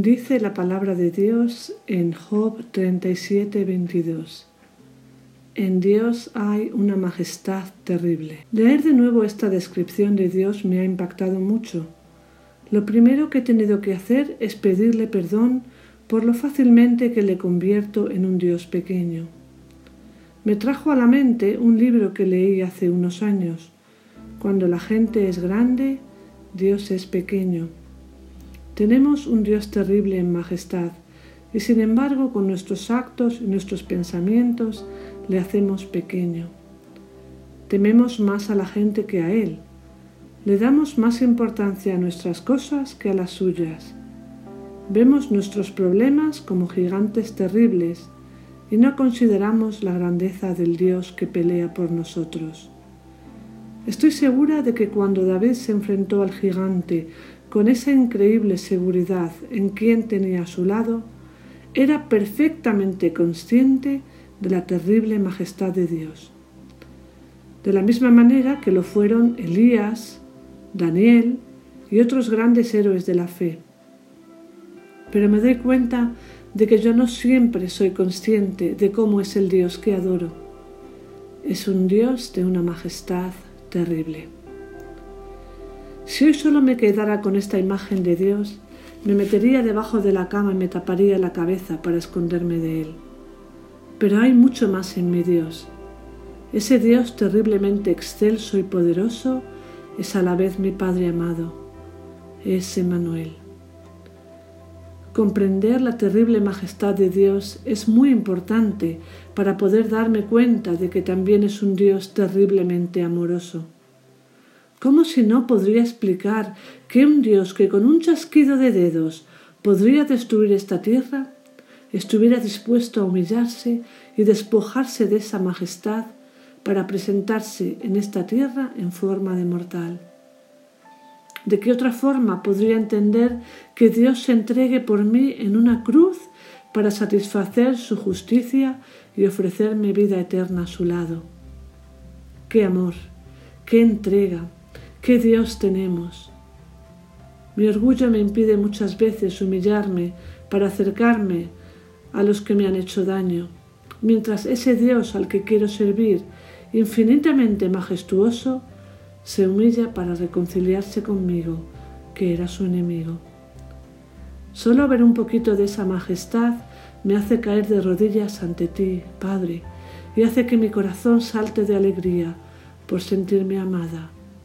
Dice la palabra de Dios en Job 37, 22. En Dios hay una majestad terrible. Leer de nuevo esta descripción de Dios me ha impactado mucho. Lo primero que he tenido que hacer es pedirle perdón por lo fácilmente que le convierto en un Dios pequeño. Me trajo a la mente un libro que leí hace unos años. Cuando la gente es grande, Dios es pequeño. Tenemos un Dios terrible en majestad y sin embargo con nuestros actos y nuestros pensamientos le hacemos pequeño. Tememos más a la gente que a Él. Le damos más importancia a nuestras cosas que a las suyas. Vemos nuestros problemas como gigantes terribles y no consideramos la grandeza del Dios que pelea por nosotros. Estoy segura de que cuando David se enfrentó al gigante con esa increíble seguridad en quien tenía a su lado, era perfectamente consciente de la terrible majestad de Dios. De la misma manera que lo fueron Elías, Daniel y otros grandes héroes de la fe. Pero me doy cuenta de que yo no siempre soy consciente de cómo es el Dios que adoro. Es un Dios de una majestad terrible. Si hoy solo me quedara con esta imagen de Dios, me metería debajo de la cama y me taparía la cabeza para esconderme de Él. Pero hay mucho más en mi Dios. Ese Dios terriblemente excelso y poderoso es a la vez mi Padre amado. Es Emmanuel. Comprender la terrible majestad de Dios es muy importante para poder darme cuenta de que también es un Dios terriblemente amoroso. ¿Cómo si no podría explicar que un Dios que con un chasquido de dedos podría destruir esta tierra, estuviera dispuesto a humillarse y despojarse de esa majestad para presentarse en esta tierra en forma de mortal? ¿De qué otra forma podría entender que Dios se entregue por mí en una cruz para satisfacer su justicia y ofrecerme vida eterna a su lado? ¡Qué amor! ¡Qué entrega! ¿Qué Dios tenemos? Mi orgullo me impide muchas veces humillarme para acercarme a los que me han hecho daño, mientras ese Dios al que quiero servir, infinitamente majestuoso, se humilla para reconciliarse conmigo, que era su enemigo. Solo ver un poquito de esa majestad me hace caer de rodillas ante ti, Padre, y hace que mi corazón salte de alegría por sentirme amada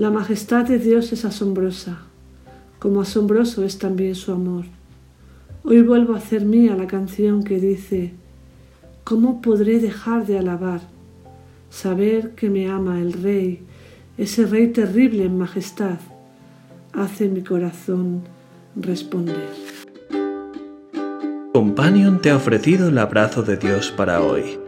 La majestad de Dios es asombrosa, como asombroso es también su amor. Hoy vuelvo a hacer mía la canción que dice, ¿cómo podré dejar de alabar? Saber que me ama el Rey, ese Rey terrible en majestad, hace mi corazón responder. Companion te ha ofrecido el abrazo de Dios para hoy.